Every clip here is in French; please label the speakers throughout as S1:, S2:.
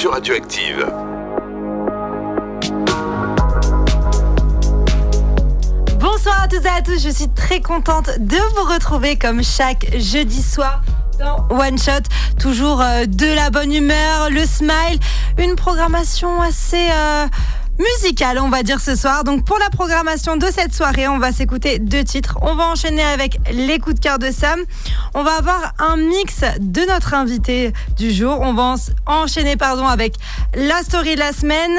S1: sur Radioactive.
S2: Bonsoir à toutes et à tous, je suis très contente de vous retrouver comme chaque jeudi soir dans One Shot. Toujours euh, de la bonne humeur, le smile, une programmation assez euh, musicale, on va dire ce soir. Donc pour la programmation de cette soirée, on va s'écouter deux titres. On va enchaîner avec les coups de cœur de Sam. On va avoir un mix de notre invité du jour. On va en- enchaîner pardon avec la story de la semaine.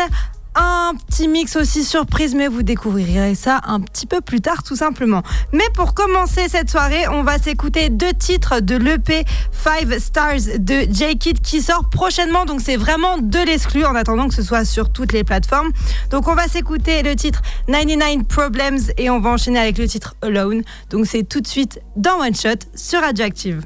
S2: Un petit mix aussi surprise, mais vous découvrirez ça un petit peu plus tard, tout simplement. Mais pour commencer cette soirée, on va s'écouter deux titres de l'EP 5 Stars de J-Kid qui sort prochainement. Donc c'est vraiment de l'exclu en attendant que ce soit sur toutes les plateformes. Donc on va s'écouter le titre 99 Problems et on va enchaîner avec le titre Alone. Donc c'est tout de suite dans One Shot sur Radioactive.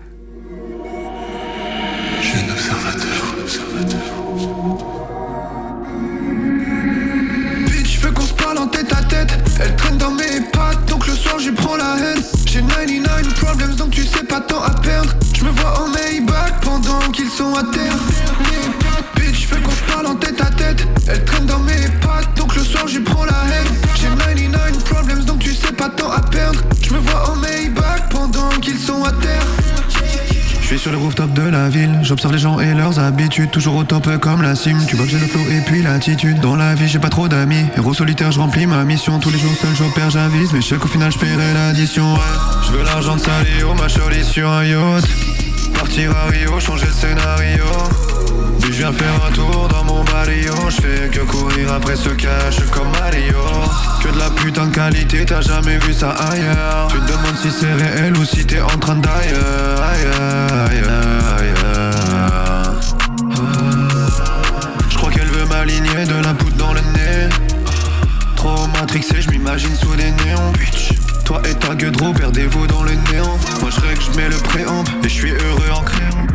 S3: J'y prends la haine. J'ai 99 problems, donc tu sais pas tant à perdre. Je me vois en Maybach pendant qu'ils sont à terre. Bitch, je veux qu'on se parle en tête à tête. Elle traîne dans mes pattes, donc le soir j'y prends la haine. J'ai 99 problems, donc tu sais pas tant à perdre. Je me vois en Maybach pendant qu'ils sont à terre. Je suis sur le rooftop de la ville, j'observe les gens et leurs habitudes, toujours au top comme la cime. Tu vois que j'ai le flow et puis l'attitude. Dans la vie, j'ai pas trop d'amis. Héros solitaire, je remplis ma mission. Tous les jours seul, j'opère, j'avise. Mais je sais qu'au final, je paierai l'addition. Ouais. Je veux l'argent de Salio, ma jolie sur un yacht. Partir à Rio, changer le scénario. Je viens faire un tour dans mon barrio. Je fais que courir après ce cash comme Mario. Que de la putain de qualité, t'as jamais vu ça ailleurs. Tu te demandes si c'est réel ou si t'es en train d'ailleurs. Ailleurs, ailleurs, ailleurs. Je crois qu'elle veut m'aligner de la poudre dans le nez. Trop matrixé, je m'imagine sous des néons. Bitch. Toi et ta gueule perdez-vous dans le néant. Moi je que je mets le préamp et je suis heureux en créant.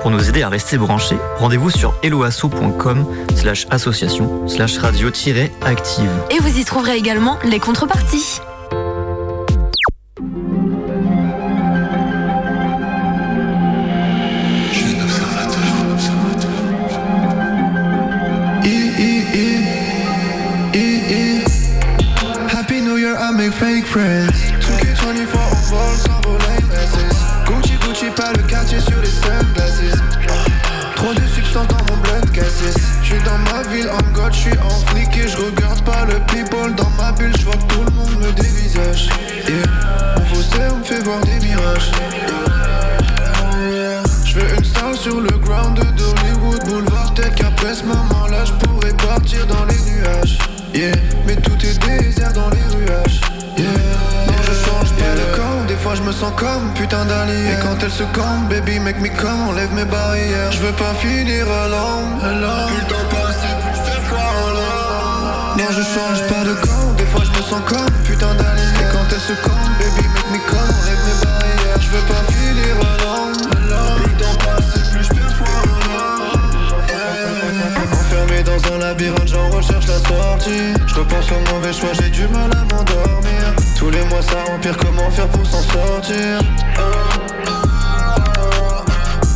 S4: Pour nous aider à rester branchés, rendez-vous sur helloasso.com slash association slash radio-active.
S5: Et vous y trouverez également les contreparties.
S3: Et quand elle se campe, baby make me come Enlève mes barrières, je veux pas finir à l'homme Plus le temps passe et plus je te crois là Non je change pas de camp Des fois je me sens comme putain d'Ali. Et quand elle se campe, baby make me come Enlève mes barrières, je veux pas finir à l'homme Je repense au mauvais choix, j'ai du mal à m'endormir. Tous les mois ça empire, comment faire pour s'en sortir?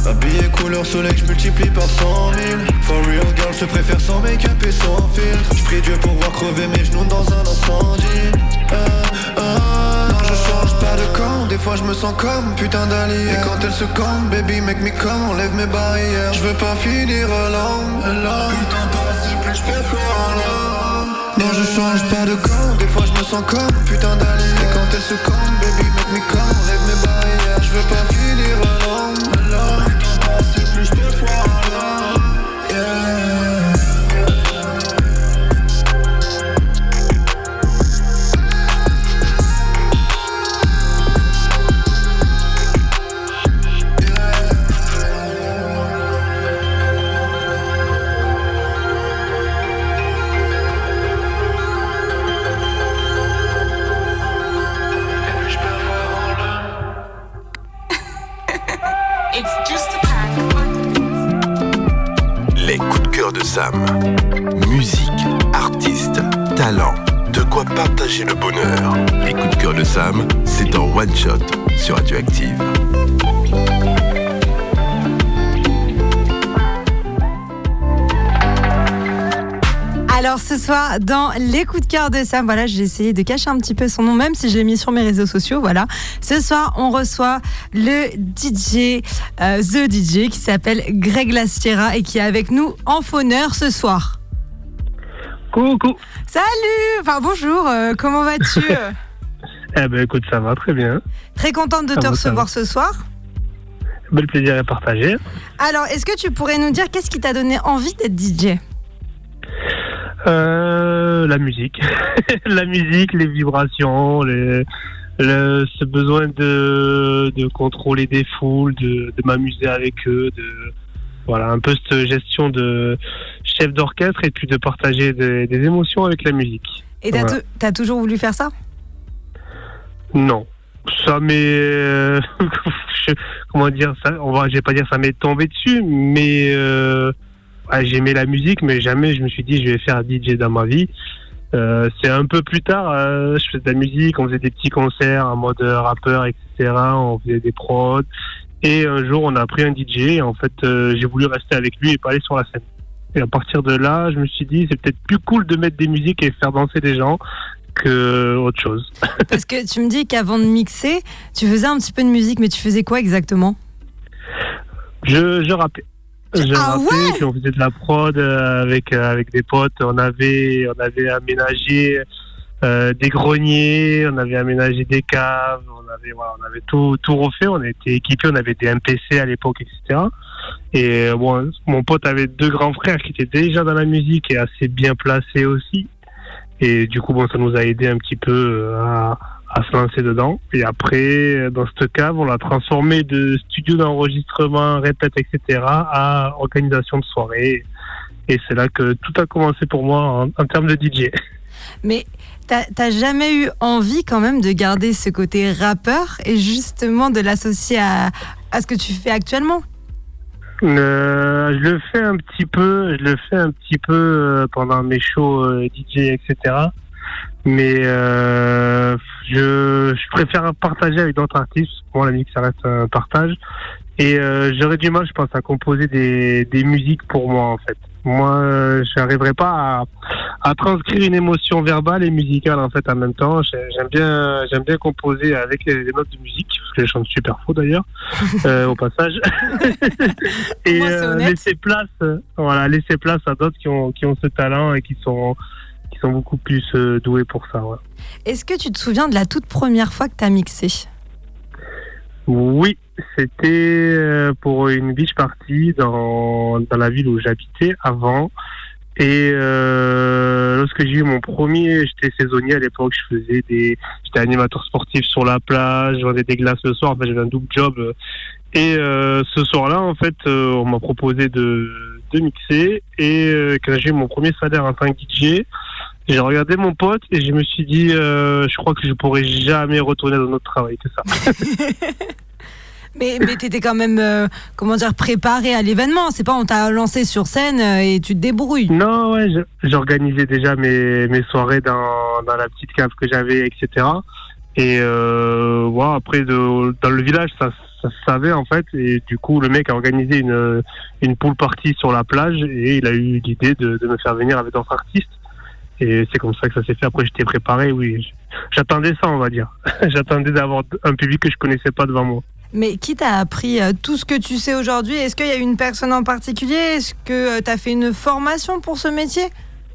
S3: Habillé couleur soleil, je multiplie par cent mille For real girl, je préfère sans make-up et sans filtre Je prie Dieu pour voir crever mes genoux dans un incendie Non, je change pas de camp. Des fois, je me sens comme putain d'allié. Et quand elle se campe, baby, make me come, enlève mes barrières. Je veux pas finir long, long. Putain, passe, plus je peux Non, je change pas de camp. Des fois, je me sens comme putain d'allié. Et quand elle se campe, baby, make me come, enlève mes barrières. Je veux pas finir long.
S2: Dans les coups de cœur de Sam, voilà, j'ai essayé de cacher un petit peu son nom, même si je l'ai mis sur mes réseaux sociaux. Voilà. Ce soir, on reçoit le DJ, euh, The DJ, qui s'appelle Greg Lastiera et qui est avec nous en fauneur ce soir.
S6: Coucou.
S2: Salut Enfin bonjour, euh, comment vas-tu
S6: Eh ben écoute, ça va très bien.
S2: Très contente de
S6: Ça
S2: te
S6: va,
S2: recevoir ce soir.
S6: Ben, le plaisir est partagé.
S2: Alors, est-ce que tu pourrais nous dire qu'est-ce qui t'a donné envie d'être DJ
S6: Euh, la musique. la musique, les vibrations, les, le- ce besoin de, de contrôler des foules, de, de m'amuser avec eux, de voilà un peu cette gestion de chef d'orchestre et puis de partager des, des émotions avec la musique.
S2: Et t'as
S6: Voilà.
S2: toujours voulu faire ça?
S6: Non, ça m'est euh, comment dire ça? On va, je vais pas dire ça m'est tombé dessus, mais euh, ouais, j'aimais la musique, mais jamais je me suis dit je vais faire DJ dans ma vie. Euh, c'est un peu plus tard, euh, je faisais de la musique, on faisait des petits concerts en mode rappeur, etc. On faisait des prods. Et un jour, on a pris un DJ. Et en fait, euh, j'ai voulu rester avec lui et pas aller sur la scène. Et à partir de là, je me suis dit, c'est peut-être plus cool de mettre des musiques et faire danser des gens que autre chose.
S2: Parce que tu me dis qu'avant de mixer, tu faisais un petit peu de musique, mais tu faisais quoi exactement?
S6: Je, je rappais. Je
S2: Ah
S6: rappais,
S2: ouais
S6: puis on faisait de la prod euh, avec, euh, avec des potes. On avait, on avait aménagé euh, des greniers, on avait aménagé des caves, on avait, voilà, on avait tout, tout refait. On était équipés, on avait des MPC à l'époque, etc. Et euh, bon, mon pote avait deux grands frères qui étaient déjà dans la musique et assez bien placés aussi. Et du coup, bon, ça nous a aidé un petit peu à, à se lancer dedans. Et après, dans cette cave, on l'a transformé de studio d'enregistrement, répète, etc., à organisation de soirée. Et c'est là que tout a commencé pour moi en, en termes de DJ.
S2: Mais t'as t'as jamais eu envie quand même de garder ce côté rappeur et justement de l'associer à, à ce que tu fais actuellement?
S6: Euh, je le fais un petit peu, je le fais un petit peu euh, pendant mes shows euh, DJ, etc. Mais euh, je, je préfère partager avec d'autres artistes. Pour moi, la musique, ça reste un partage. Et euh, j'aurais du mal, je pense, à composer des, des musiques pour moi, en fait. Moi, euh, je n'arriverai pas à, à transcrire une émotion verbale et musicale, en fait, en même temps. J'ai- J'aime bien, j'aime bien composer avec les, les notes de musique, parce que je chante super faux, d'ailleurs, euh, au passage. et
S2: c'est
S6: euh, laisser place, voilà, laisser place à d'autres qui ont, qui ont ce talent et qui sont, sont beaucoup plus euh, doués pour ça. ouais.
S2: Est-ce que tu te souviens de la toute première fois que t'as mixé?
S6: Oui, c'était euh, pour une beach party dans, dans la ville où j'habitais avant. Et euh, lorsque j'ai eu mon premier, j'étais saisonnier à l'époque, je faisais des, j'étais animateur sportif sur la plage, je vendais des glaces le soir, en fait j'avais un double job. Et euh, ce soir-là, en fait, euh, on m'a proposé de, de mixer. Et quand j'ai eu mon premier salaire en tant que DJ, j'ai regardé mon pote et je me suis dit, euh, je crois que je pourrais jamais retourner dans notre travail que ça.
S2: Mais, mais t'étais quand même, euh, comment dire, préparé à l'événement. C'est pas on t'a lancé sur scène euh, et tu te débrouilles.
S6: Non, ouais, j'organisais déjà mes, mes soirées dans, dans la petite cave que j'avais, etc. Et euh, après, de, dans le village, ça, ça se savait en fait. Et du coup, le mec a organisé une, une pool party sur la plage et il a eu l'idée de, de me faire venir avec d'autres artistes. Et c'est comme ça que ça s'est fait. Après, j'étais préparé, oui. j'attendais ça, on va dire. j'attendais d'avoir un public que je connaissais pas devant moi.
S2: Mais qui t'a appris euh, tout ce que tu sais aujourd'hui? Est-ce qu'il y a une personne en particulier? Est-ce que tu as fait une formation pour ce métier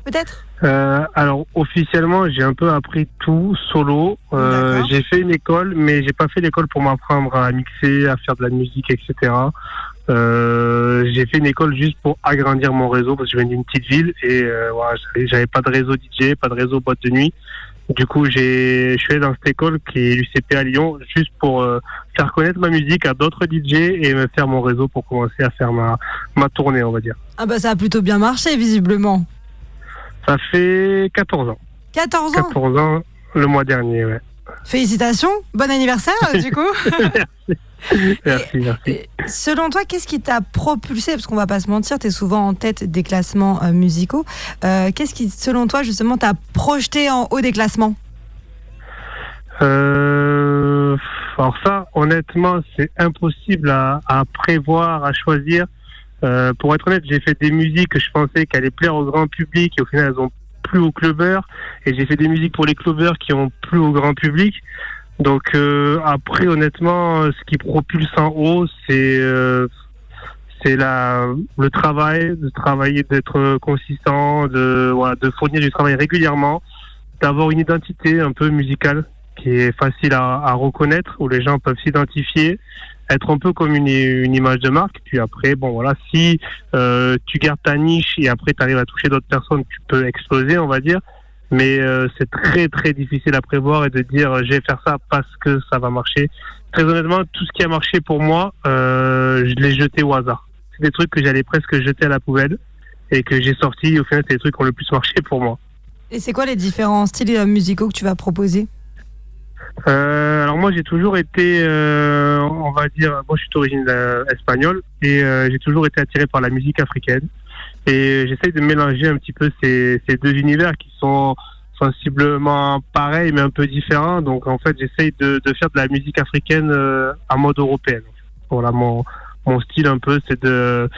S2: Peut-être?
S6: Euh, alors officiellement, j'ai un peu appris tout solo. Euh, j'ai fait une école, mais j'ai pas fait l'école pour m'apprendre à mixer, à faire de la musique, etc. Euh, j'ai fait une école juste pour agrandir mon réseau parce que je viens d'une petite ville et euh, voilà, j'avais- pas de réseau DJ, pas de réseau boîte de nuit. Du coup, j'ai, je suis allé dans cette école qui est l'UCP à Lyon juste pour euh, faire connaître ma musique à d'autres DJ et me faire mon réseau pour commencer à faire ma, ma tournée, on va dire.
S2: Ah bah ça a plutôt bien marché visiblement.
S6: Ça fait 14 ans.
S2: 14 ans?
S6: 14 ans le mois dernier, ouais.
S2: Félicitations, bon anniversaire du coup.
S6: Merci, merci.
S2: Et Selon toi, qu'est-ce qui t'a propulsé Parce qu'on va pas se mentir, tu es souvent en tête des classements euh, musicaux. Euh, qu'est-ce qui, selon toi, justement, t'a projeté en haut des classements?
S6: Euh, alors ça, honnêtement, c'est impossible à, à prévoir, à choisir. Euh, pour être honnête, j'ai fait des musiques que je pensais qu'elles allaient plaire au grand public et au final, elles ont plu aux clubbers. Et j'ai fait des musiques pour les clubbers qui ont plu au grand public. Donc euh, après, honnêtement, ce qui propulse en haut, c'est euh, c'est la le travail, de travailler, d'être consistant, de de fournir du travail régulièrement, d'avoir une identité un peu musicale qui est facile à reconnaître, où les gens peuvent s'identifier, être un peu comme une, image de marque. Puis après, bon voilà, si euh, tu gardes ta niche et après tu arrives à toucher d'autres personnes, tu peux exploser, on va dire. Mais euh, c'est très très difficile à prévoir et de dire euh, je vais faire ça parce que ça va marcher. Très honnêtement, tout ce qui a marché pour moi, je l'ai jeté au hasard. C'est des trucs que j'allais presque jeter à la poubelle et que j'ai sorti. Au final, c'est des trucs qui ont le plus marché pour moi.
S2: Et c'est quoi les différents styles musicaux que tu vas proposer?
S6: Euh, alors moi j'ai toujours été, euh, on va dire, moi je suis d'origine euh, espagnole et euh, j'ai toujours été attiré par la musique africaine et j'essaye de mélanger un petit peu ces, ces deux univers qui sont sensiblement pareils mais un peu différents. Donc en fait j'essaye de, de faire de la musique africaine euh, à mode européenne. Voilà mon mon style un peu, c'est de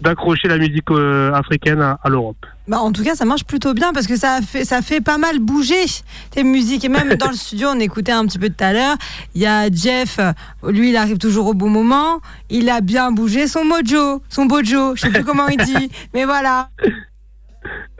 S6: d'accrocher la musique euh, africaine à, à l'Europe.
S2: bah, En tout cas, ça marche plutôt bien parce que ça a fait, ça fait pas mal bouger tes musiques. Et même dans le studio, on écoutait un petit peu tout à l'heure. Il y a Jeff, euh, lui, il arrive toujours au bon moment. Il a bien bougé son mojo, son bojo, je sais plus comment il dit. Mais voilà.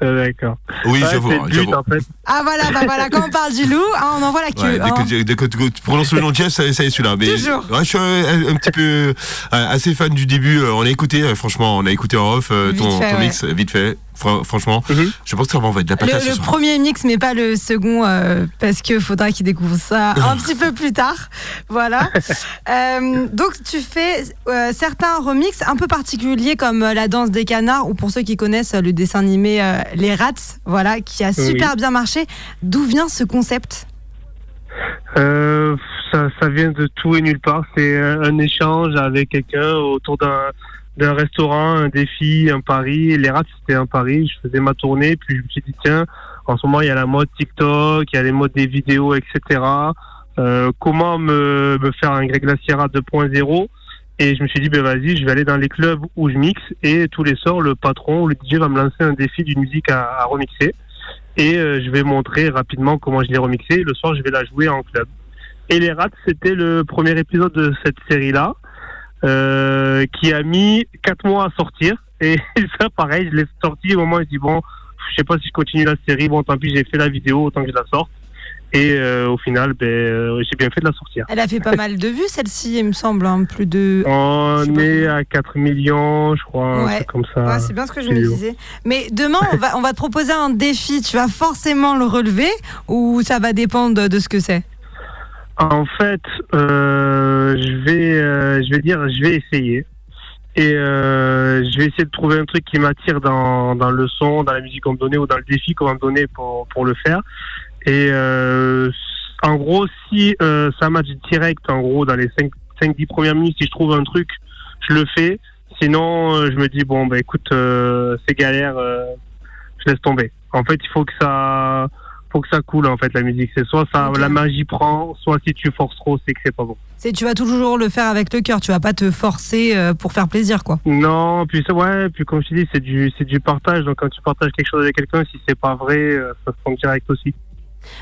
S6: Euh, D'accord.
S1: Oui,
S6: Ouais,
S1: j'avoue. hein,
S6: en fait.
S2: Ah voilà, bah voilà, quand on parle du loup, hein, on envoie la queue.
S1: Ouais, dès,
S2: hein.
S1: que, dès que tu prononces le nom de Jeff, ça, ça y est celui-là. Mais
S2: Toujours.
S1: ouais, je suis un, un petit peu euh, assez fan du début. Euh, On a écouté, euh, franchement, on a écouté en off euh,
S2: Vite
S1: ton,
S2: fait,
S1: ton
S2: ouais.
S1: mix, euh, vite fait. Fran- franchement,
S6: Mhm.
S1: je pense que ça va envoyer de la patate
S2: Le, premier mix, mais pas le second, euh, parce que faudra qu'il découvre ça un petit peu plus tard. Voilà. Euh, donc, tu fais euh, certains remixes un peu particuliers, comme euh, la danse des canards, ou pour ceux qui connaissent euh, le dessin animé euh, Les Rats, voilà, qui a super bien marché. D'où vient ce concept
S6: Euh, ça, ça vient de tout et nulle part. C'est un, un échange avec quelqu'un autour d'un d'un restaurant, un défi, un pari. Les rats, c'était un pari. Je faisais ma tournée, puis je me suis dit tiens, en ce moment il y a la mode TikTok, il y a les modes des vidéos, etc. Euh, comment me, me faire un Greg Glaciera 2.0 Et je me suis dit ben vas-y, je vais aller dans les clubs où je mixe et tous les soirs le patron, le DJ va me lancer un défi d'une musique à, remixer et euh, je vais montrer rapidement comment je l'ai remixé. Le soir, je vais la jouer en club. Et les rats, c'était le premier épisode de cette série-là, euh, qui a mis quatre mois à sortir. Et ça, pareil, je l'ai sorti au moment où je dis bon, je sais pas si je continue la série. Bon, tant pis, j'ai fait la vidéo, autant que je la sorte. Et euh, au final, ben, euh, j'ai bien fait de la sortir.
S2: Elle a fait pas mal de vues, celle-ci, il me semble, hein, plus de.
S6: On est à 4 millions, je crois,
S2: Ouais.
S6: comme ça.
S2: Ouais, c'est bien ce que je me disais. Mais demain, on va, on va te proposer un défi. Tu vas forcément le relever ou ça va dépendre de, de ce que c'est?
S6: En fait, euh, je vais, je vais dire, je vais essayer. Et euh, je vais essayer de trouver un truc qui m'attire dans, dans le son, dans la musique qu'on me donnait ou dans le défi qu'on va me donner pour, pour le faire. Et euh, en gros, si euh, ça match direct, en gros, dans les 5-10 premières minutes, si je trouve un truc, je le fais. Sinon, euh, je me dis, bon, bah écoute, euh, c'est galère, euh, je laisse tomber. En fait, il faut que ça faut que ça coule en fait la musique. C'est soit ça, la magie prend, soit si tu forces trop, c'est que c'est pas bon.
S2: C'est tu vas toujours le faire avec le cœur. Tu vas pas te forcer euh, pour faire plaisir, quoi.
S6: Non, puis ouais, puis comme je te dis, c'est du, c'est du partage. Donc quand tu partages quelque chose avec quelqu'un, si c'est pas vrai, euh, ça se sent direct aussi.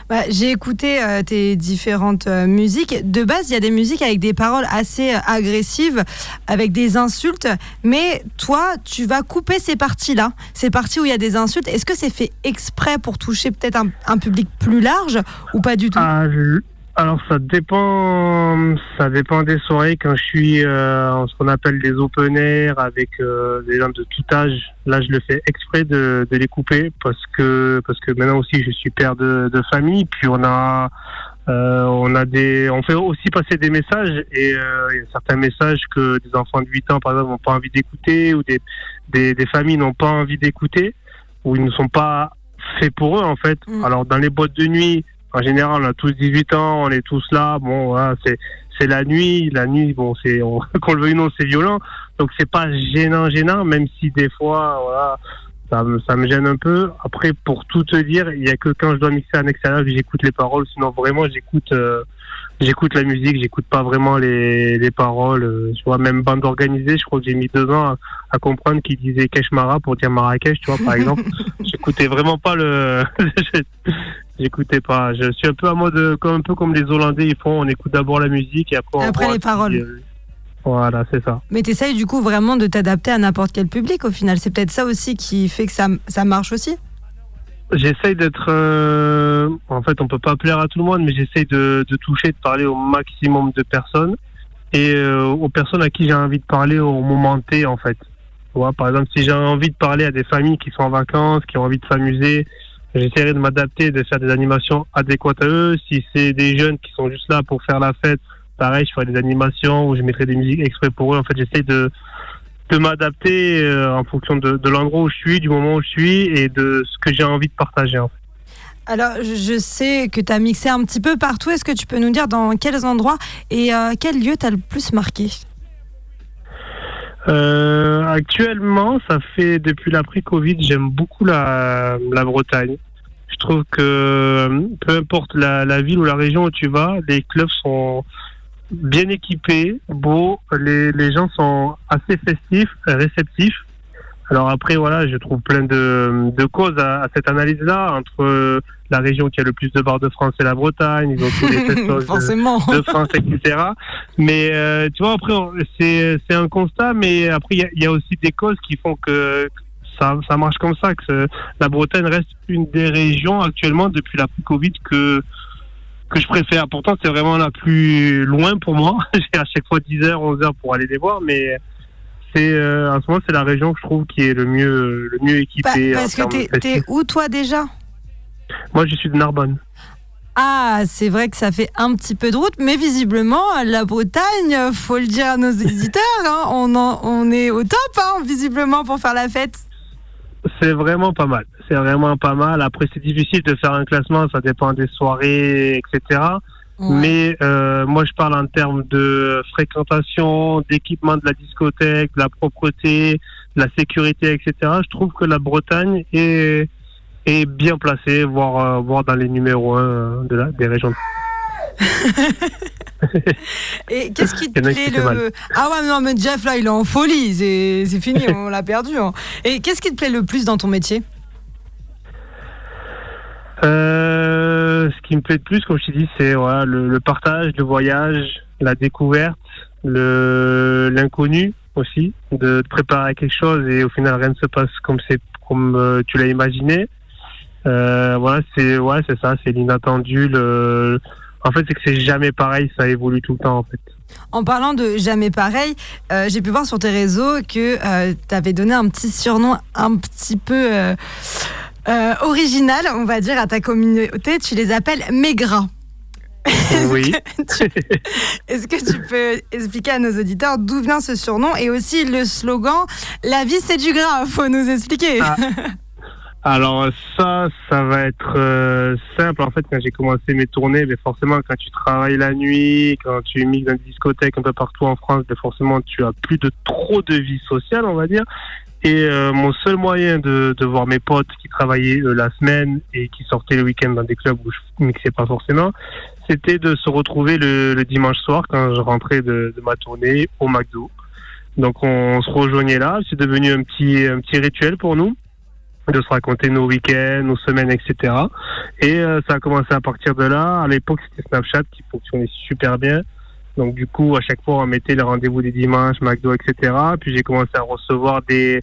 S2: Bah, J'ai écouté euh, tes différentes euh, musiques. De base, il y a des musiques avec des paroles assez euh, agressives, avec des insultes. Mais toi, tu vas couper ces parties-là, ces parties où il y a des insultes. Est-ce que c'est fait exprès pour toucher peut-être un, public plus large ou pas du tout?
S6: Ah, alors ça dépend, ça dépend des soirées. Quand je suis euh, en ce qu'on appelle des open air avec euh, des gens de tout âge, là je le fais exprès de, de les couper parce que parce que maintenant aussi je suis père de, de famille. Puis on a euh, on a des, on fait aussi passer des messages et euh, il y a certains messages que des enfants de 8 ans par exemple n'ont pas envie d'écouter ou des, des, des familles n'ont pas envie d'écouter ou ils ne sont pas faits pour eux en fait.
S2: Mm.
S6: Alors dans les boîtes de nuit, en général, on a tous 18 ans, on est tous là. Bon, voilà, c'est c'est la nuit. La nuit, bon, c'est on- qu'on le veuille ou non, c'est violent. Donc c'est pas gênant, gênant, même si des fois, voilà, ça me ça me gêne un peu. Après, pour tout te dire, il y a que quand je dois mixer en extérieur que j'écoute les paroles. Sinon, vraiment, j'écoute euh, j'écoute la musique, j'écoute pas vraiment les les paroles. Euh, Tu vois, même bande organisée, je crois que j'ai mis deux ans à, à comprendre qu'ils disaient Keshmara pour dire Marrakech, tu vois, par exemple. J'écoutais vraiment pas le. J'écoutais pas. Je suis un peu à mode comme un peu comme les Hollandais ils font. On écoute d'abord la musique et après on
S2: Après les paroles.
S6: euh, Voilà, c'est ça.
S2: Mais tu essayes du coup vraiment de t'adapter à n'importe quel public au final. C'est peut-être ça aussi qui fait que ça, ça marche aussi.
S6: J'essaye d'être. euh, En fait, on peut pas plaire à tout le monde, mais j'essaye de, de toucher, de parler au maximum de personnes et euh, aux personnes à qui j'ai envie de parler au moment T, en fait. Tu vois, par exemple, si j'ai envie de parler à des familles qui sont en vacances, qui ont envie de s'amuser, j'essaierai de m'adapter, de faire des animations adéquates à eux. Si c'est des jeunes qui sont juste là pour faire la fête, pareil, je ferai des animations où je mettrai des musiques exprès pour eux. En fait, j'essaie de de m'adapter euh, en fonction de, de l'endroit où je suis, du moment où je suis et de ce que j'ai envie de partager. en fait.
S2: Alors, je sais que tu as mixé un petit peu partout. Est-ce que tu peux nous dire dans quels endroits et euh, quel lieu t'as le plus marqué?
S6: Euh, actuellement, ça fait depuis l'après-Covid, j'aime beaucoup la, la Bretagne. Je trouve que euh, peu importe la, la ville ou la région où tu vas, les clubs sont bien équipés, beaux, les, les gens sont assez festifs, réceptifs. Alors après, voilà, je trouve plein de, de causes à, à cette analyse-là entre euh, la région qui a le plus de bars de France et la Bretagne. Ils ont tous les de- de France, etc. Mais euh, tu vois, après, c'est c'est un constat, mais après, il y a- il y, a aussi des causes qui font que ça, ça marche comme ça, que la Bretagne reste une des régions actuellement depuis la Covid que que je préfère. Pourtant, c'est vraiment la plus loin pour moi. J'ai à chaque fois 10 heures, 11 heures pour aller les voir, mais c'est euh, en ce moment, c'est la région que je trouve qui est le mieux le mieux
S2: Pa-
S6: équipée.
S2: parce que t'es où toi déjà?
S6: Moi, je suis de Narbonne.
S2: Ah, c'est vrai que ça fait un petit peu de route, mais visiblement, la Bretagne, faut le dire à nos éditeurs, hein, on, en- on est au top, hein, visiblement, pour faire la fête.
S6: C'est vraiment pas mal. C'est vraiment pas mal. Après, c'est difficile de faire un classement, ça dépend des soirées, etc. Mais euh, moi, je parle en termes de fréquentation, d'équipement de la discothèque, de la propreté, de la sécurité, etc. Je trouve que la Bretagne est, est bien placée, voire, euh, voire dans les numéros 1 de la, des régions.
S2: Et qu'est-ce qui te plaît le... Ah ouais, mais non, mais Jeff, là, il est en folie, c'est fini, on l'a perdu. hein. Et qu'est-ce qui te plaît le plus dans ton métier?
S6: Euh, ce qui me plaît le plus, comme je t'ai dit, c'est voilà, le, le partage, le voyage, la découverte, l'inconnu aussi, de te préparer à quelque chose et au final rien ne se passe comme c'est comme euh, tu l'as imaginé. Euh, voilà, c'est ouais, c'est ça, c'est l'inattendu. Le... En fait, c'est que c'est jamais pareil, ça évolue tout le temps en fait.
S2: En parlant de jamais pareil, euh, j'ai pu voir sur tes réseaux que tu avais donné un petit surnom un petit peu euh, euh, original, on va dire, à ta communauté. Tu les appelles Maigras.
S6: Oui.
S2: Est-ce que tu peux expliquer à nos auditeurs d'où vient ce surnom et aussi le slogan La vie c'est du gras Faut nous expliquer.
S6: Ah. Alors ça, ça va être euh, simple. En fait, quand j'ai commencé mes tournées, mais forcément, quand tu travailles la nuit, quand tu mixes dans des discothèques un peu partout en France, mais forcément, tu as plus de trop de vie sociale, on va dire. Et euh, mon seul moyen de, de voir mes potes qui travaillaient euh, la semaine et qui sortaient le week-end dans des clubs où je mixais pas forcément, c'était de se retrouver le, le dimanche soir quand je rentrais de, de ma tournée au McDo. Donc on, se rejoignait là. C'est devenu un petit un petit rituel pour nous. De se raconter nos week-ends, nos semaines, etc. Et euh, ça a commencé à partir de là. À l'époque, c'était Snapchat qui fonctionnait super bien. Donc du coup, à chaque fois, on mettait les rendez-vous des dimanches, McDo, etc. Puis j'ai commencé à recevoir des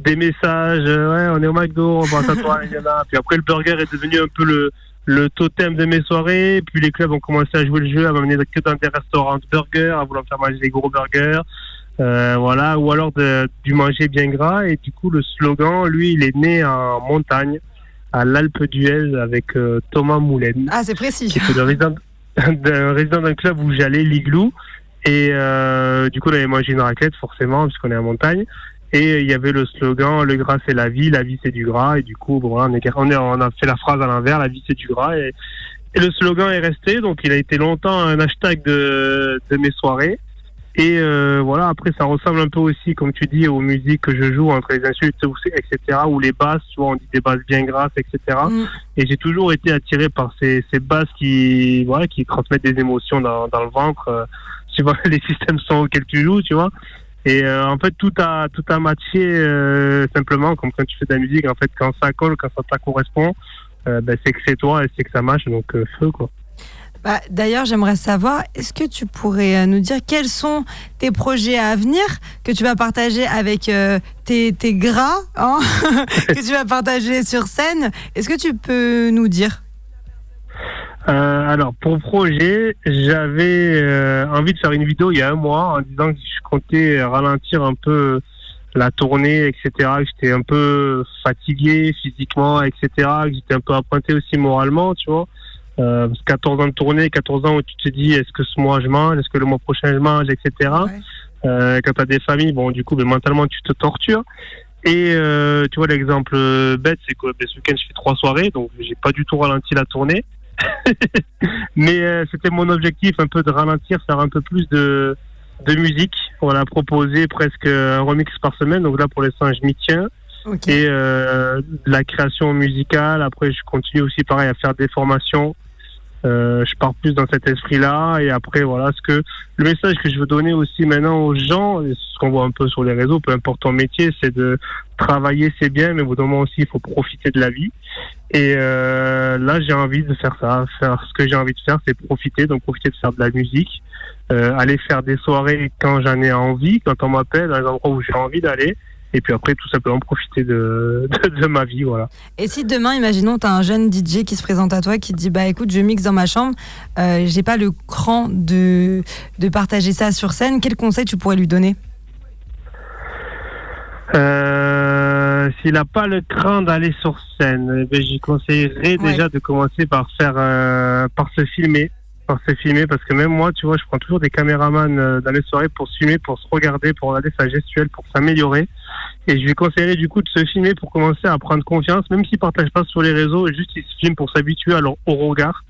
S6: des messages. euh, ouais, on est au McDo, on pense à toi. Puis après, le burger est devenu un peu le le totem de mes soirées. Puis les clubs ont commencé à jouer le jeu, à m'amener que dans des restaurants de burgers, à vouloir faire manger des gros burgers. Euh, voilà, ou alors de, du manger bien gras. Et du coup, le slogan, lui, il est né en montagne, à l'Alpe d'Huez, avec euh, Thomas Moulin
S2: Ah, c'est précis.
S6: qui était le résident d'un résident d'un club où j'allais, l'Igloo. Et euh, du coup, on avait mangé une raclette, forcément, puisqu'on est en montagne. Et il y avait le slogan Le gras, c'est la vie, la vie, c'est du gras. Et du coup, bon, on, est, on, est- on a fait la phrase à l'envers La vie, c'est du gras. Et, et le slogan est resté. Donc, il a été longtemps un hashtag de, de mes soirées. Et euh, voilà, après, ça ressemble un peu aussi, comme tu dis, aux musiques que je joue entre les insultes, etc., ou les basses, vois, on dit des basses bien grasses, etc.
S2: Mm.
S6: Et j'ai toujours été attiré par ces, ces basses qui, voilà, qui transmettent des émotions dans, dans le ventre. euh, tu vois, les systèmes sont auxquels tu joues, tu vois. Et euh, en fait, tout a, tout a matché euh, simplement, comme quand tu fais de la musique. En fait, quand ça colle, quand ça te correspond, euh, ben, c'est que c'est toi et c'est que ça marche, donc euh, feu, quoi.
S2: Bah, D'ailleurs, j'aimerais savoir, est-ce que tu pourrais euh, nous dire quels sont tes projets à venir que tu vas partager avec euh, tes, gras, hein, que tu vas partager sur scène? Est-ce que tu peux nous dire?
S6: Euh, alors, pour projet, j'avais envie de faire une vidéo il y a un mois en disant que je comptais ralentir un peu la tournée, etc. J'étais un peu fatigué physiquement, etc. J'étais un peu appointé aussi moralement, tu vois. Euh, parce que 14 ans de tournée, 14 ans où tu te dis est-ce que ce mois je mange, est-ce que le mois prochain je mange, etc.
S2: Ouais.
S6: Euh, quand tu as des familles, bon, du coup, ben, mentalement, tu te tortures. Et euh, tu vois, l'exemple euh, bête, c'est que ben, ce week-end, je fais trois soirées, donc j'ai pas du tout ralenti la tournée. Mais euh, c'était mon objectif, un peu de ralentir, faire un peu plus de, de musique. Voilà, proposer presque un remix par semaine. Donc là, pour l'instant, je m'y tiens. Et euh, la création musicale. Après, je continue aussi, pareil, à faire des formations. Euh, je pars plus dans cet esprit-là. Et après, voilà, ce que le message que je veux donner aussi maintenant aux gens, ce qu'on voit un peu sur les réseaux, peu importe ton métier, c'est de travailler, c'est bien, mais au bout moment aussi, il faut profiter de la vie. Et euh, là, j'ai envie de faire ça. Faire ce que j'ai envie de faire, c'est profiter. Donc, profiter de faire de la musique, euh, aller faire des soirées quand j'en ai envie, quand on m'appelle, dans les endroits où j'ai envie d'aller. Et puis après, tout simplement profiter de, de, de ma vie, voilà.
S2: Et si demain, imaginons, tu as un jeune DJ qui se présente à toi, qui te dit Bah écoute, je mixe dans ma chambre, euh, j'ai pas le cran de, de partager ça sur scène, quel conseil tu pourrais lui donner?
S6: Euh, S'il n'a pas le cran d'aller sur scène, eh ben, j'y conseillerais
S2: Ouais.
S6: déjà de commencer par faire, euh, par se filmer, par se filmer, parce que même moi, tu vois, je prends toujours des caméramans euh, dans les soirées pour se filmer, pour se regarder, pour regarder sa gestuelle, pour s'améliorer. Et je lui conseillerais du coup de se filmer pour commencer à prendre confiance, même s'il partage pas sur les réseaux, juste il se filme pour s'habituer leur- au regard.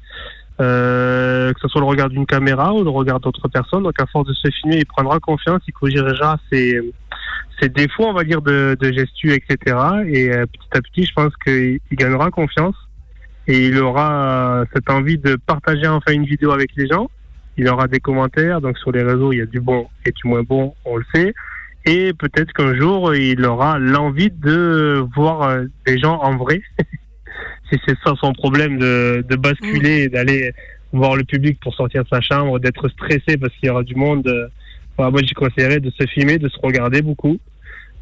S6: Euh, que ce soit le regard d'une caméra ou le regard d'autres personnes. Donc à force de se filmer, il prendra confiance, il corrigera ses, ses défauts, on va dire, de, de gestu, etc. Et euh, petit à petit, je pense qu'il il gagnera confiance et il aura euh, cette envie de partager enfin une vidéo avec les gens. Il aura des commentaires, donc sur les réseaux, il y a du bon et du moins bon, on le sait. Et peut-être qu'un jour, il aura l'envie de voir euh, des gens en vrai. si c'est ça son problème de, de basculer d'aller voir le public pour sortir de sa chambre, d'être stressé parce qu'il y aura du monde. euh, moi, j'y conseillerais de se filmer, de se regarder beaucoup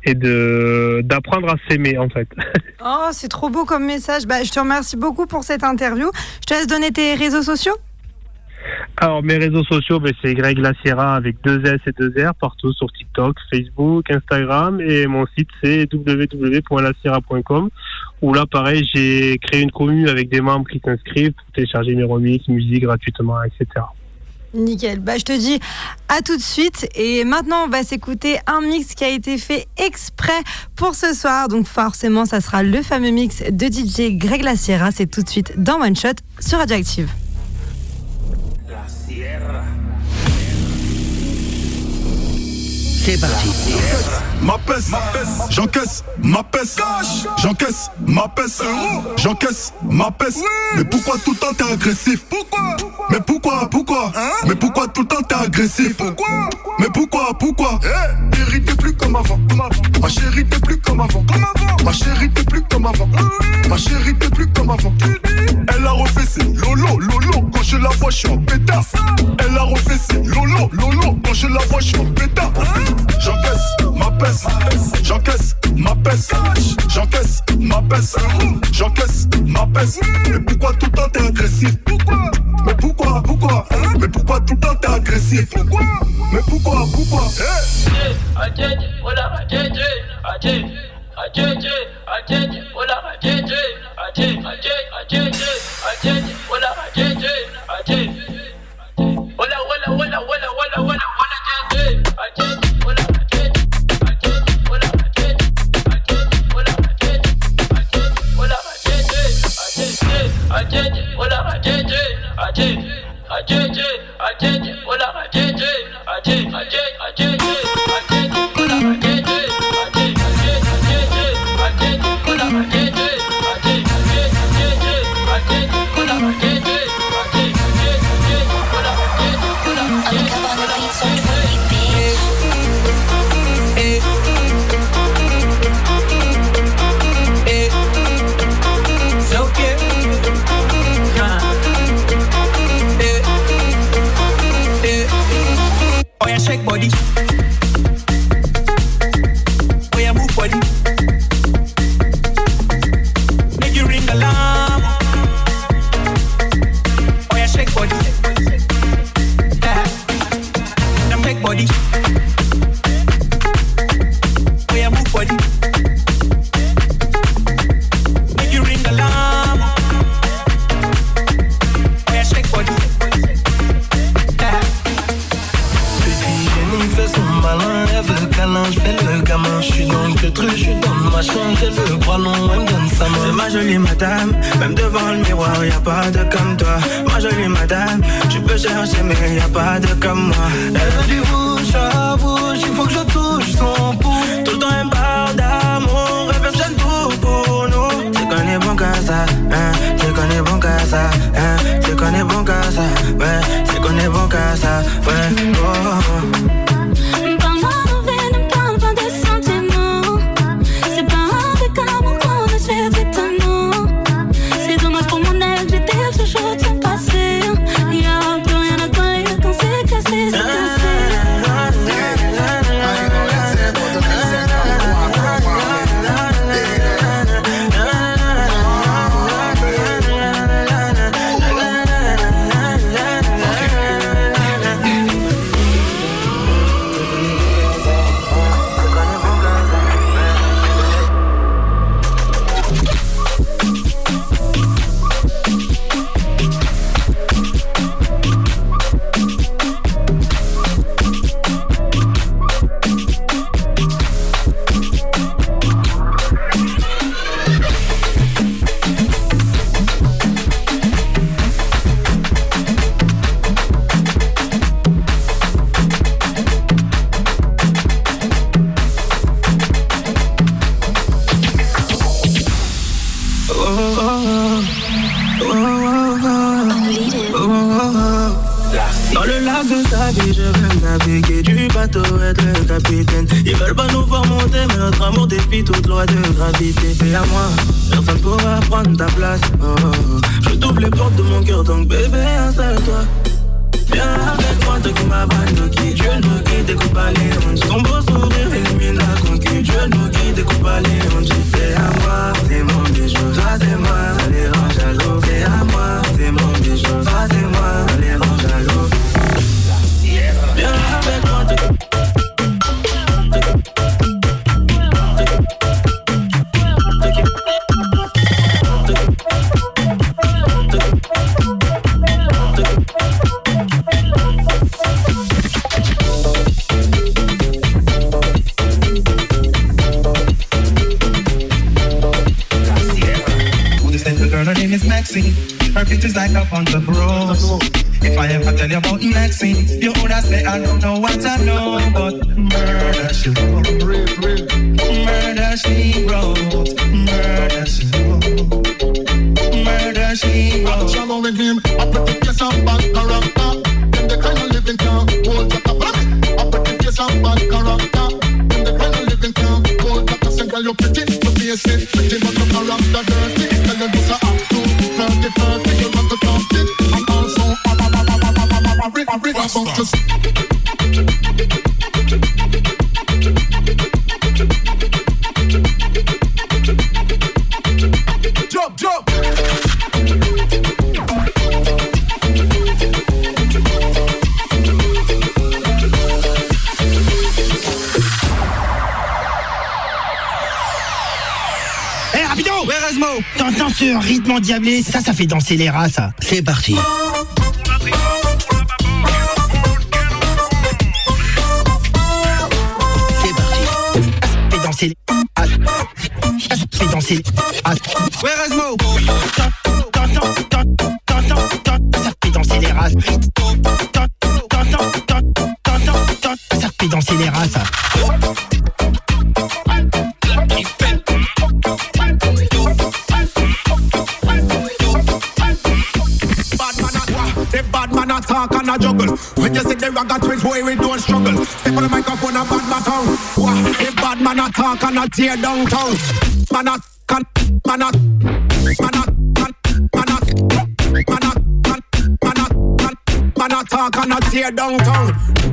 S6: et de d'apprendre à s'aimer en fait.
S2: Oh, c'est trop beau comme message. Bah, je te remercie beaucoup pour cette interview. Je te laisse donner tes réseaux sociaux.
S6: Alors mes réseaux sociaux, ben, c'est Greg Laciera avec deux S et deux R partout sur TikTok, Facebook, Instagram et mon site c'est www.laciera.com où là pareil j'ai créé une commune avec des membres qui s'inscrivent pour télécharger mes remixes, musique gratuitement, etc.
S2: Nickel. Bah, je te dis à tout de suite. Et maintenant, on va s'écouter un mix qui a été fait exprès pour ce soir. Donc, forcément, ça sera le fameux mix de DJ Greg La Sierra. C'est tout de suite dans One Shot sur Radioactive.
S7: Ma peste, j'encaisse, ma peste, j'encaisse, ma peste, j'encaisse, ma peste. Mais pourquoi tout le temps t'es agressif? Pourquoi? Mais pourquoi, pourquoi? Hein? Mais pourquoi tout le temps t'es agressif?
S8: Pourquoi?
S7: Mais pourquoi, pourquoi?
S8: Eh? Chérie t'es plus comme avant, ma chérie t'es plus comme avant, ma chérie t'es plus comme avant, ma chérie t'es plus comme avant.
S7: Elle a refait ses lolo, lolo. Quand je la vois, je suis en pétasse. Elle a refait ses lolo, lolo. Quand je la vois, je suis en pétasse. Hein? j'encaisse ma peste, j'encaisse ma peste, j'encaisse ma peste, j'encaisse ma peste. Mais pourquoi tout le temps t'es agressif
S8: Pourquoi
S7: Mais pourquoi, pourquoi Mais pourquoi tout le temps t'es agressif
S8: Pourquoi
S7: Mais pourquoi, pourquoi
S9: Hola, hola, hola, Ajay, rythme endiablé Ça, ça fait danser les rats, ça. C'est parti.
S10: See the twins, boy, we don't struggle. Step on the microphone, a bad man tongue. What? The bad man a talk and a tear down town. Man a can, man a, man a can, man a, man a can, man a can, man a talk and a tear down town.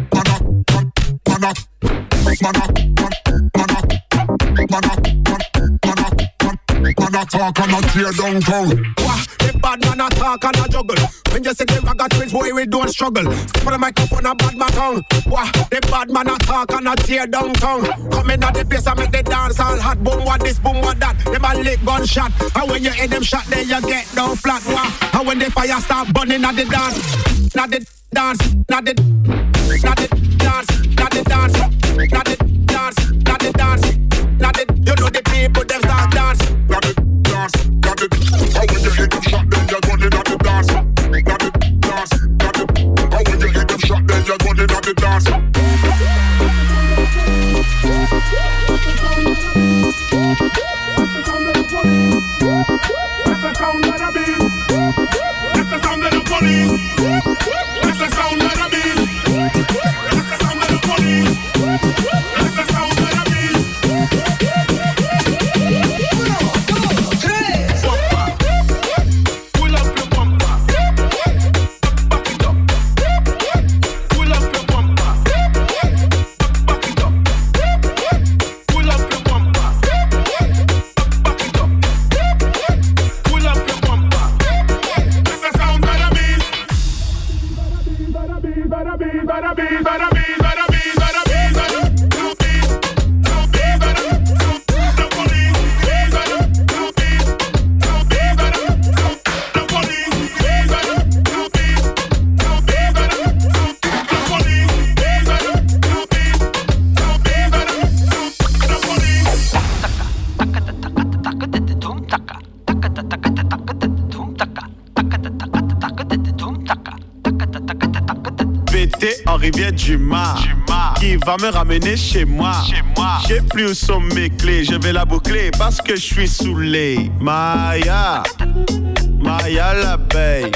S10: Man a can, man a, man a can, man a, man a can, man a man a talk and a tear down town. What? The bad man a talk and a juggle. When you see the ragga twins, boy, we don't struggle. Step on the microphone, a bad man tongue. Wah, the bad man a talk and a tear down tongue. Come in at the place I make the dance all hot. Boom, what this, boom, what that. Them a lick gunshot. And when you hear them shot, then you get down flat. Wah, and when the fire start burning at the dance, not the dance, not the, not the dance, not the dance, not the dance, not the dance, not the. You know the people them start to dance.
S11: Va me ramener chez moi. J'ai plus où sont mes clés, je vais la boucler parce que je suis saoulé. Maya, Maya l'abeille.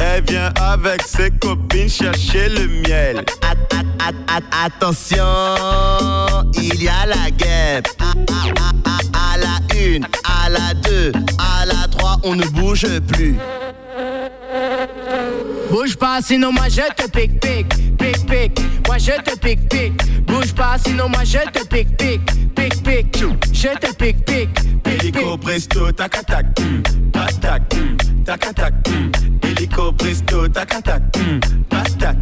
S11: Elle vient avec ses copines chercher le miel.
S12: At- at- at- at- attention, il y a la guerre. À, à- à- à la une, à la deux, à la trois, on ne bouge plus.
S13: Bouge pas, sinon moi je te pique, pique, pique, pique. Moi je te pique, pique. Bouge pas, sinon moi je te pique, pique, pique, pique. Je te pique, pique,
S11: Hélico presto, tac tac, tac tac, tac tac. Hélico presto, tac tac, tac tac,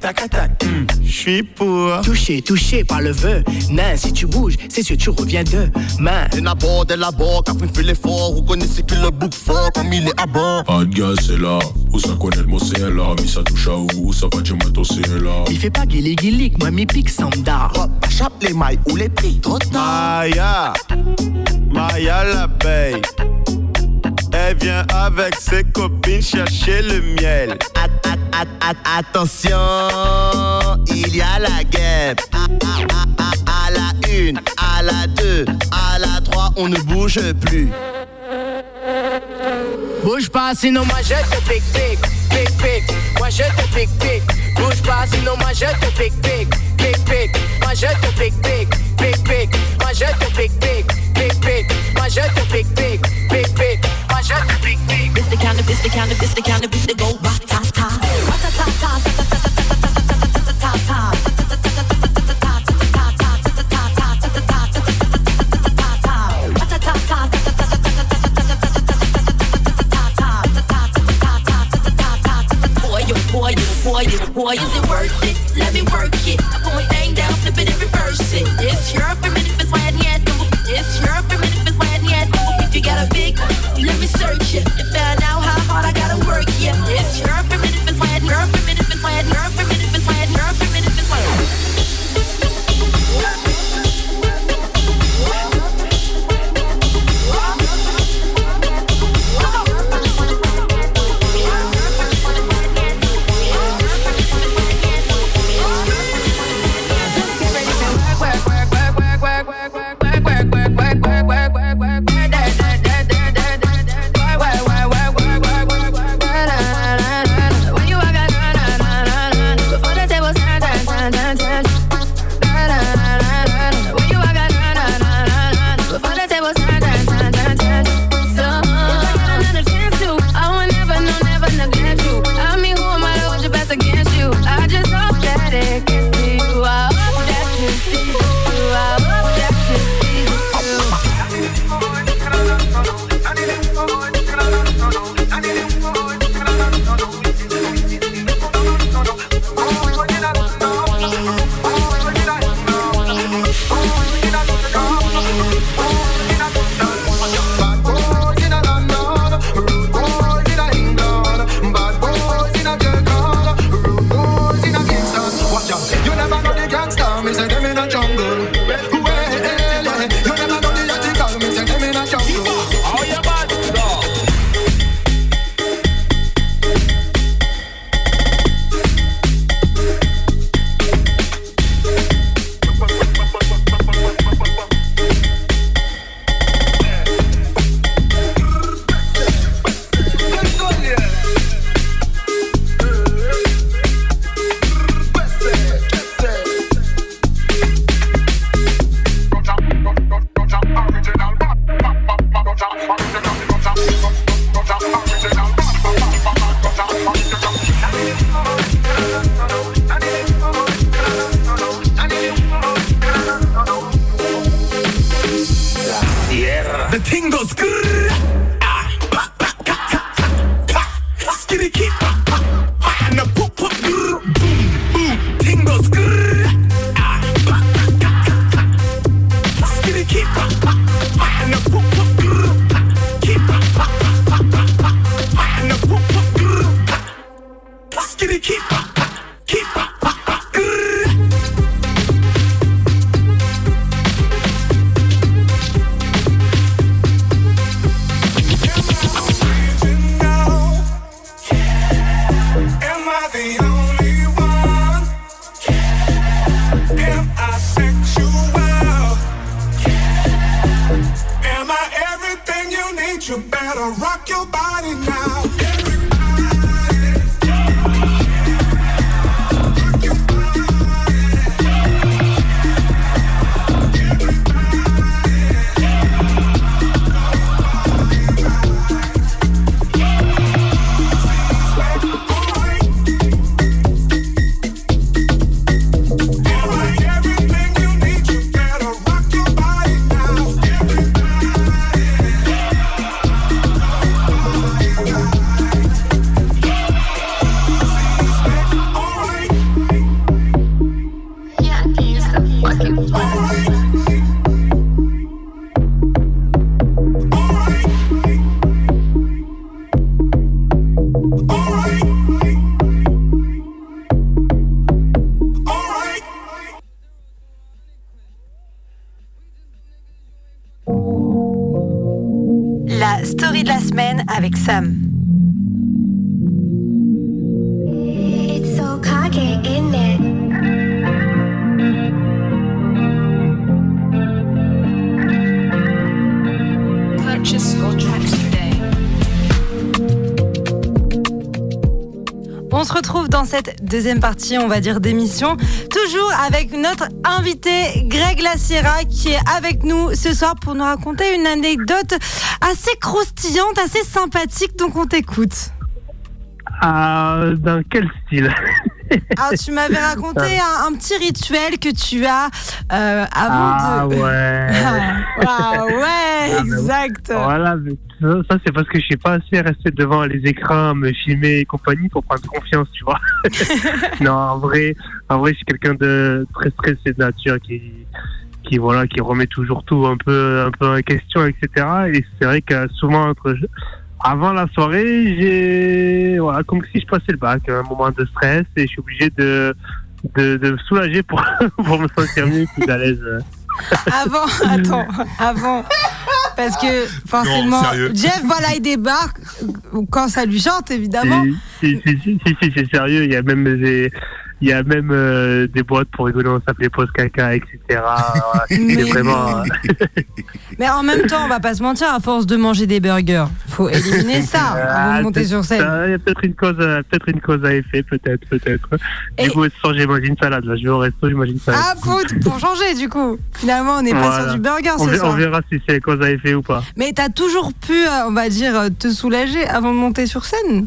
S11: tac tac. Je suis pour.
S13: Touché, touché par le vœu. Nain, si tu bouges, c'est sûr tu reviens de main.
S12: De l'abord, de l'abord, Catherine fait l'effort. Vous connaissez que le bouc fort comme il est à bord.
S14: Pas de gaz, c'est là. Où ça connaît le mot, c'est là. Mais ça touche à où, où ça va dire, moi, c'est là.
S13: Il fait pas guili guili, moi mi pique sans d'art.
S12: Chape les mailles ou les prix, trop tard.
S11: Maya, Maya l'abeille. Elle vient avec ses copines chercher le miel.
S12: At, at, at, attention, il y a la guêpe. À, à, à, à la une, à la deux, à la trois, on ne bouge plus.
S13: Bouge pas sinon moi je te pique pique pique pique moi je te pique pique bouge pas sinon moi je te pique pique pique pique moi je te pique pique pique pique moi je te pique pique pique pique moi je te pique pique
S15: Jack. The kind of, this the kind of, this the kind of beat that go is it worth it? Let me work it. I put my thing down, flip and reverse it. It's your
S2: permitted shit. Deuxième partie, on va dire, d'émission. Toujours avec notre invité Greg Lassiera qui est avec nous ce soir pour nous raconter une anecdote assez croustillante, assez sympathique. Donc on t'écoute.
S6: Ah, dans quel style?
S2: Ah, tu m'avais raconté un, un petit rituel que tu as euh, avant
S6: Ah
S2: de.
S6: ouais.
S2: Ah, ouais,
S6: Ah, bah,
S2: exact.
S6: Voilà, mais ça, ça, c'est parce que je suis pas assez resté devant les écrans, me filmer et compagnie pour prendre confiance, tu vois. non, en vrai, en vrai, je suis quelqu'un de très stressé de nature qui, qui voilà, qui remet toujours tout un peu, un peu en question, etc. Et c'est vrai que souvent entre avant la soirée, j'ai voilà, comme si je passais le bac, un moment de stress, et je suis obligé de de, de me soulager pour pour me sentir mieux, plus à l'aise.
S2: Avant, attends, avant. Parce que forcément,
S6: Non.
S2: Jeff, voilà, il débarque quand ça lui chante, évidemment.
S6: Si, si, si, si, si, c'est sérieux. Il y a même des, il y a même euh, des boîtes pour rigoler. On s'appelait pause caca, etc. Voilà, C'est
S2: Mais
S6: vraiment.
S2: Mais en même temps, on va pas se mentir, à force de manger des burgers, faut éliminer ça avant de monter
S6: peut-
S2: sur scène.
S6: Il y a peut-être une cause, euh, peut-être une cause à effet, peut-être, peut-être. Du coup, une salade. Là, je vais au resto, une salade.
S2: Ah, foot, pour changer du coup. Finalement, on n'est pas
S6: Voilà.
S2: sur du burger
S6: on,
S2: ce
S6: ver-
S2: soir.
S6: on verra si c'est cause à effet ou pas.
S2: Mais t'as toujours pu, euh, on va dire, te soulager avant de monter sur scène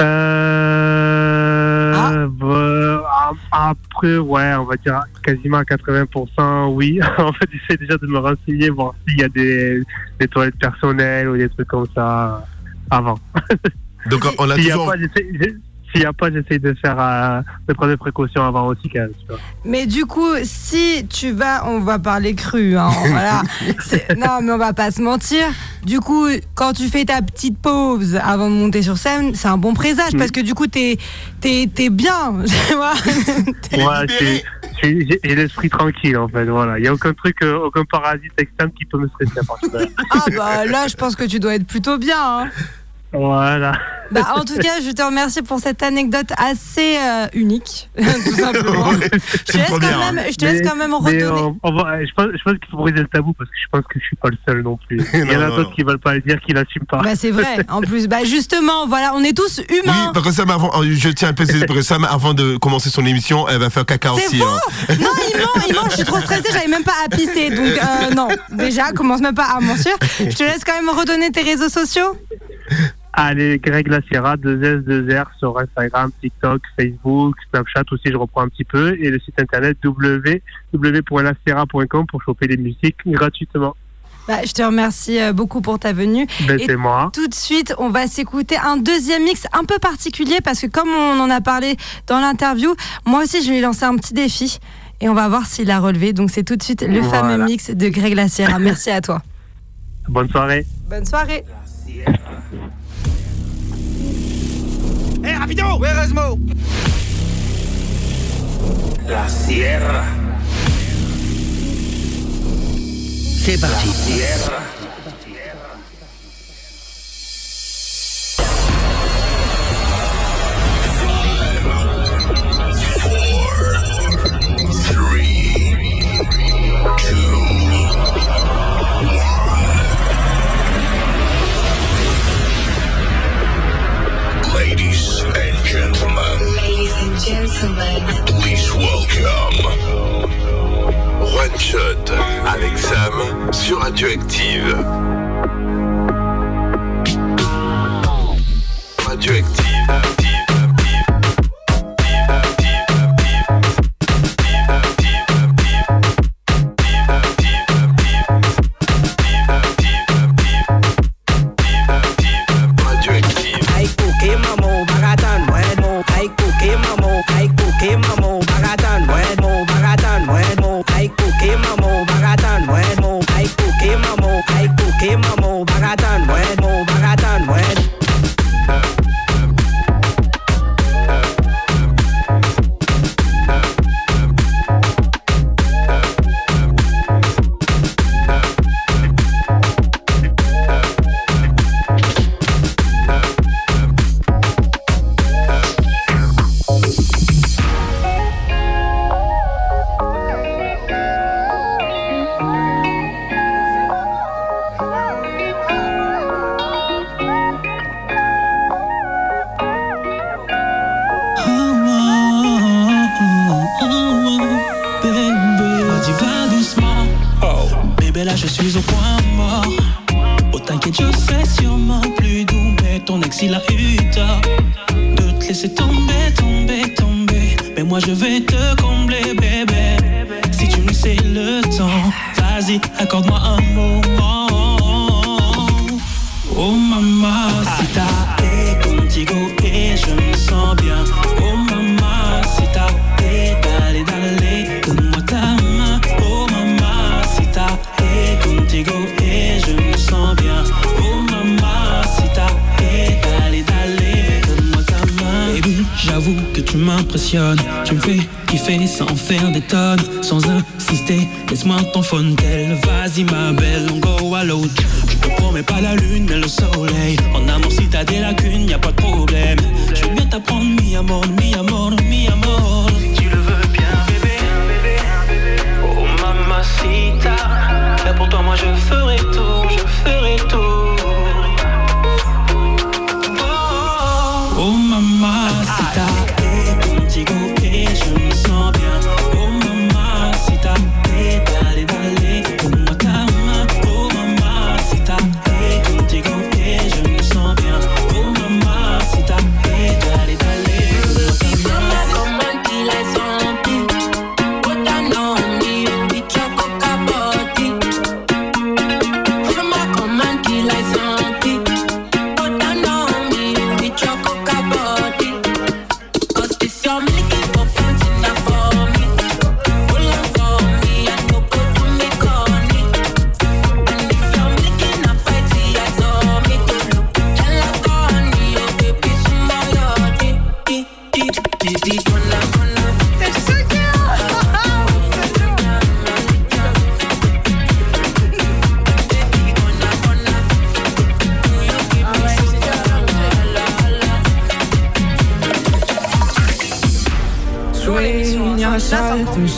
S6: Euh,
S2: Ah.
S6: bah, après, ouais, on va dire quasiment à 80%, oui. en fait, j'essaie déjà de me renseigner, voir s'il y a des, des toilettes personnelles ou des trucs comme ça avant.
S1: Donc on a toujours.
S6: pas, S'il n'y a pas, j'essaie de faire, euh, de prendre des précautions avant aussi, quand même. tu vois.
S2: Mais du coup, si tu vas, on va parler cru, hein, voilà. Non, mais on va pas se mentir. Du coup, quand tu fais ta petite pause avant de monter sur scène, c'est un bon présage parce que du coup, t'es es, t'es bien, tu vois.
S6: Ouais, j'ai l'esprit tranquille, en fait. Voilà. Il n'y a aucun truc, euh, aucun parasite externe qui peut me stresser à partir de là.
S2: Ah bah là, je pense que tu dois être plutôt bien. hein.
S6: Voilà.
S2: Bah, en tout cas, je te remercie pour cette anecdote assez euh, unique, tout simplement. Je te laisse quand même, je te laisse
S6: Mais-
S2: quand même
S6: mais
S2: redonner.
S6: on- on va- je pense, je pense qu'il faut briser le tabou parce que je pense que je suis pas le seul non plus. Il y en a d'autres qui veulent pas le dire, qui l'assument pas.
S2: Bah c'est vrai. En plus, bah justement, voilà, on est tous
S1: Oui,
S2: humains.
S1: parce que Sam, avant, euh, je tiens à préciser que Sam, avant de commencer son émission, elle va faire caca aussi.
S2: faux
S1: hein.
S2: Non, il ment, il ment, je suis trop stressée, j'avais même pas à pisser. Donc, euh, non, déjà, commence même pas à mentir. Je te laisse quand même redonner tes réseaux sociaux.
S6: Allez, Greg Laciera, 2S, 2R sur Instagram, TikTok, Facebook, Snapchat aussi, je reprends un petit peu. Et le site internet www.laciera.com pour choper les musiques gratuitement.
S2: Bah, je te remercie euh, beaucoup pour ta venue.
S6: Ben,
S2: Et
S6: moi.
S2: Tout de suite, on va s'écouter un deuxième mix un peu particulier parce que comme on en a parlé dans l'interview, moi aussi je lui ai lancé un petit défi et on va voir s'il a relevé. Donc c'est tout de suite le
S6: Voilà.
S2: fameux mix de Greg Laciera. Merci à toi.
S6: Bonne soirée.
S2: Bonne soirée.
S9: Rapido Where is Mo?
S16: La Sierra.
S9: C'est parti.
S16: Sierra.
S7: Please welcome.
S1: One Shot avec Sam sur Radioactive. Radioactive.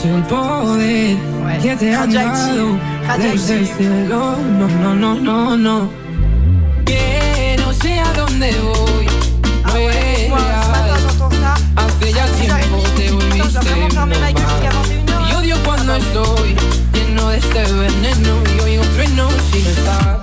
S16: El poder que te han dado desde el cielo. No, no, no, no, no. Que no sé a dónde voy. No es real. Hace ya tiempo te volviste normal. Y odio cuando estoy lleno de este veneno y oigo trueno sin estar. Que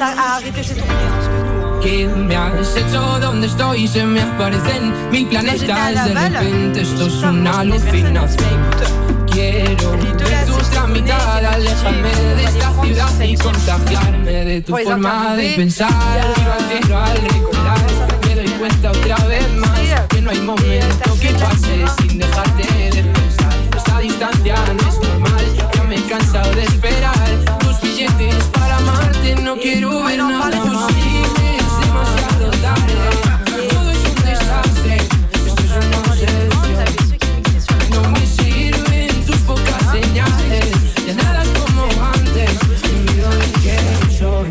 S16: a
S2: tournées.
S16: ¿Qué me has hecho? ¿Dónde estoy? Se me aparecen mil planetas. De repente esto es una alucinación Quiero ver tu otra mitad Alejarme de esta ciudad Y contagiarme de tu
S2: Pues
S16: forma de pensar. Cielo al recordar Me doy cuenta otra vez más Que no hay momento que pase Sin dejarte de pensar. Esta distancia no es normal Ya me he cansado de esperar. Tus billetes para No quiero ver nada posible Es demasiado tarde. Todo es un desastre. Esto es una obsesión. No me sirven tus pocas señales. Ya nada es como antes. Olvido de quién soy.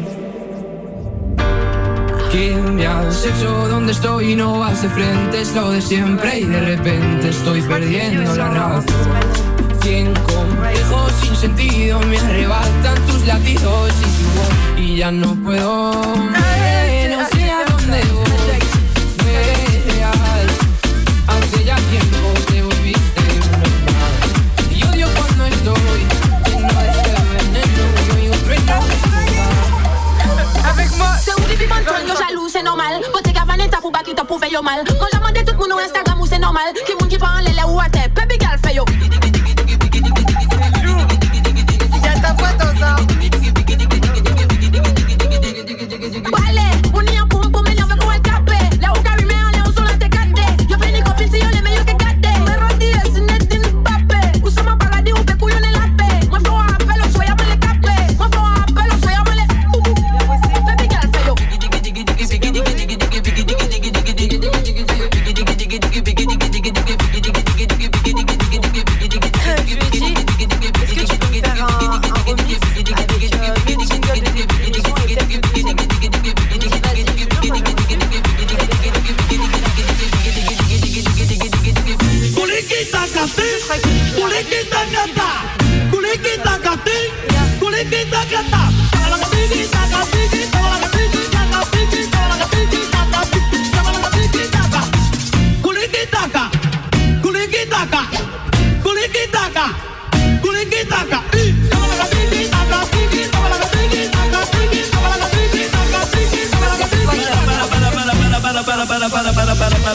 S16: ¿Qué me has hecho? ¿Dónde estoy? No vas de frente, es lo de siempre. Y de repente estoy perdiendo la razón Cien complejos sin sentido Me arrebatan tus latidos y tu voz Y ya no puedo Eh, No sé a dónde voy No real Hace ya tiempo te volviste normal Y odio cuando estoy Lleno de este veneno Y oigo trueno
S2: Avec moi
S17: C'est où vivant le yo jaloux, c'est normal. Pote Gavaneta pour baki te pour faire yo mal. Quand j'ai demandé tout monde au Instagram où c'est normal. Qui moun qui prend les ou à terre. Baby girl fait yo.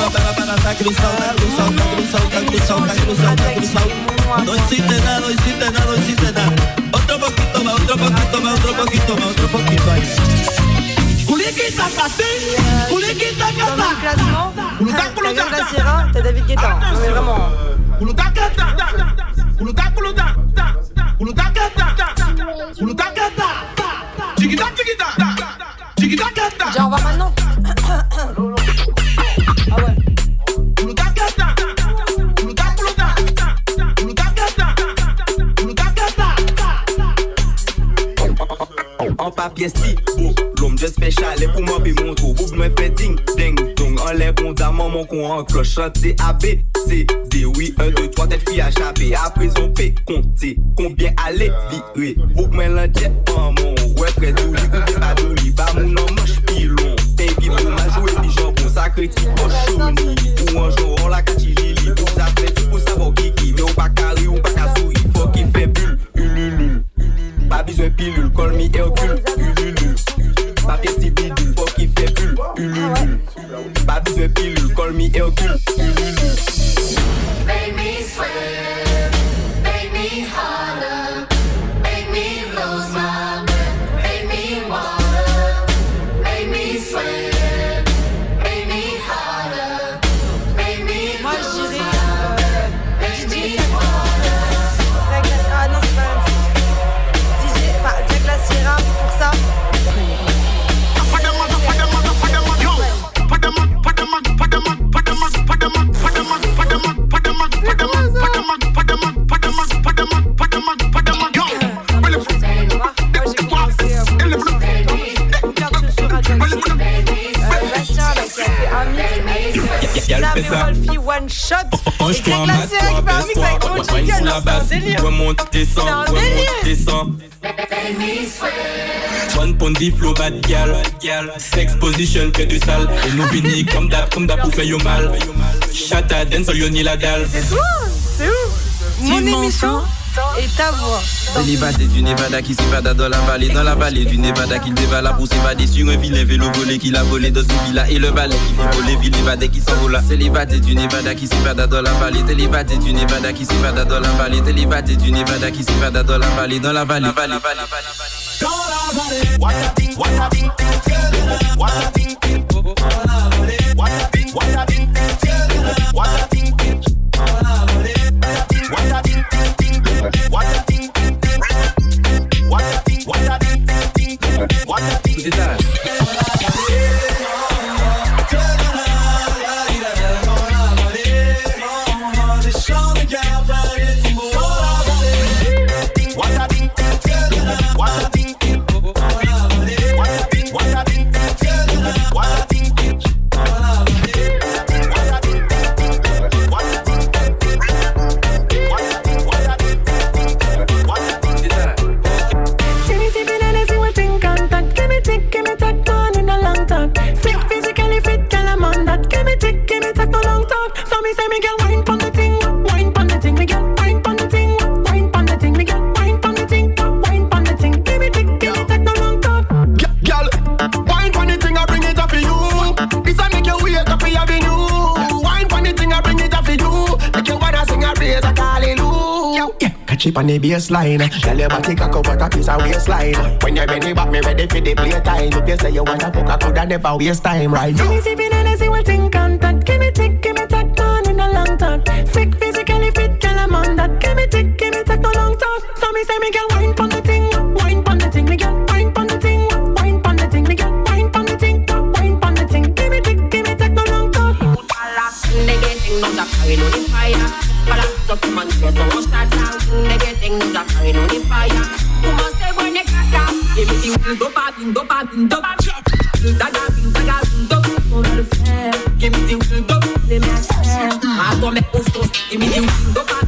S17: soltaba para
S18: estar cruzado, cruzado, estar cruzado. No nada, no nada, no nada. Otro poquito más, otro poquito más, otro poquito más, otro poquito ahí.
S2: Kulikita
S18: kata,
S2: kulikita kata. Kata. David Guetta, mais vraiment.
S18: Kata, kata, kata, kata.
S2: Kata. On va maintenant.
S19: piye si Bo, lom de spechal, e pou mwen pe moun ding, dong. An lè pon da maman kon an kloch Chante A, B, C, D, oui 1, 2, 3, tèt fi a chapé. A prezon pe, konte, konbyen ale vire Bouk mwen lan jet an mon Ouè pre douli, koupe pa douli Ba moun an manch pilon Ten pi pou manjou e pi jambon Sakre ti poch chouni Ou anjou an la kachili se pilul Kol mi Hercule, ululu Pape si bidul, fok ki fe pul, ululu Pape se pilul, kol mi Hercule,
S2: ululu one shot. Mange
S19: toi, glacé
S2: avec
S19: One pondy flow bad gal, sex position que du sale. Et nous finis comme d'hab, comme d'hab pour faire yo mal. Chata dance, yo la dalle.
S2: C'est toi, c'est où? Mon émission. Hein et ta voix.
S20: Du Nevada qui s'évada dans la vallée, dans la vallée du Nevada qui dévala pour s'évader sur un vilain vélo volé qu'il a volé dans une villa. Et le valet qui fait voler ville évadé qui s'envola. Célibataire du Nevada qui s'évada dans la vallée, célibataire du Nevada qui s'évada dans la vallée, célibataire du Nevada qui s'évada dans la vallée, dans la vallée,
S3: felicidade. Hallelujah. Yeah, on the baseline. Tell your body cock up what a piece of waistline. When you're ready, back me ready for the playtime. If you say you wanna fuck, I coulda never waste time right
S21: See
S3: now.
S21: me sipping and I see what think contact. Give me tick, give me tack, man in a long talk. Sick physically fit, girl I'm on that. Give me tick, give me tack, no long talk. So me say me girl wine pon the thing, wine pon the thing, me girl wine pon the thing, wine pon the thing, me girl wine pon the thing, wine pon the thing. Give me tick, give me tack, no long talk.
S17: Negating no da carry no the fire. Para so too much stress, so much that down. Everything is a carrying on the fire. Too much stay when you crack down. Give me the wind, do ba ding, do ba ding, do ba check. Da da ding, da da ding, do. Give me the wind, do. Let me ask. I don't make no stones. Give me the wind, do
S7: ba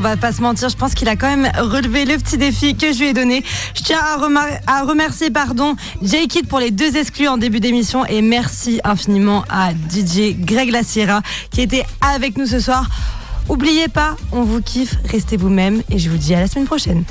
S7: on va pas se mentir, je pense qu'il a quand même relevé le petit défi que je lui ai donné. Je tiens à, remercier, pardon, J-Kid pour les deux exclus en début d'émission et merci infiniment à DJ Greg Laciera qui était avec nous ce soir. Oubliez pas, on vous kiffe, restez vous-même et je vous dis à la semaine prochaine.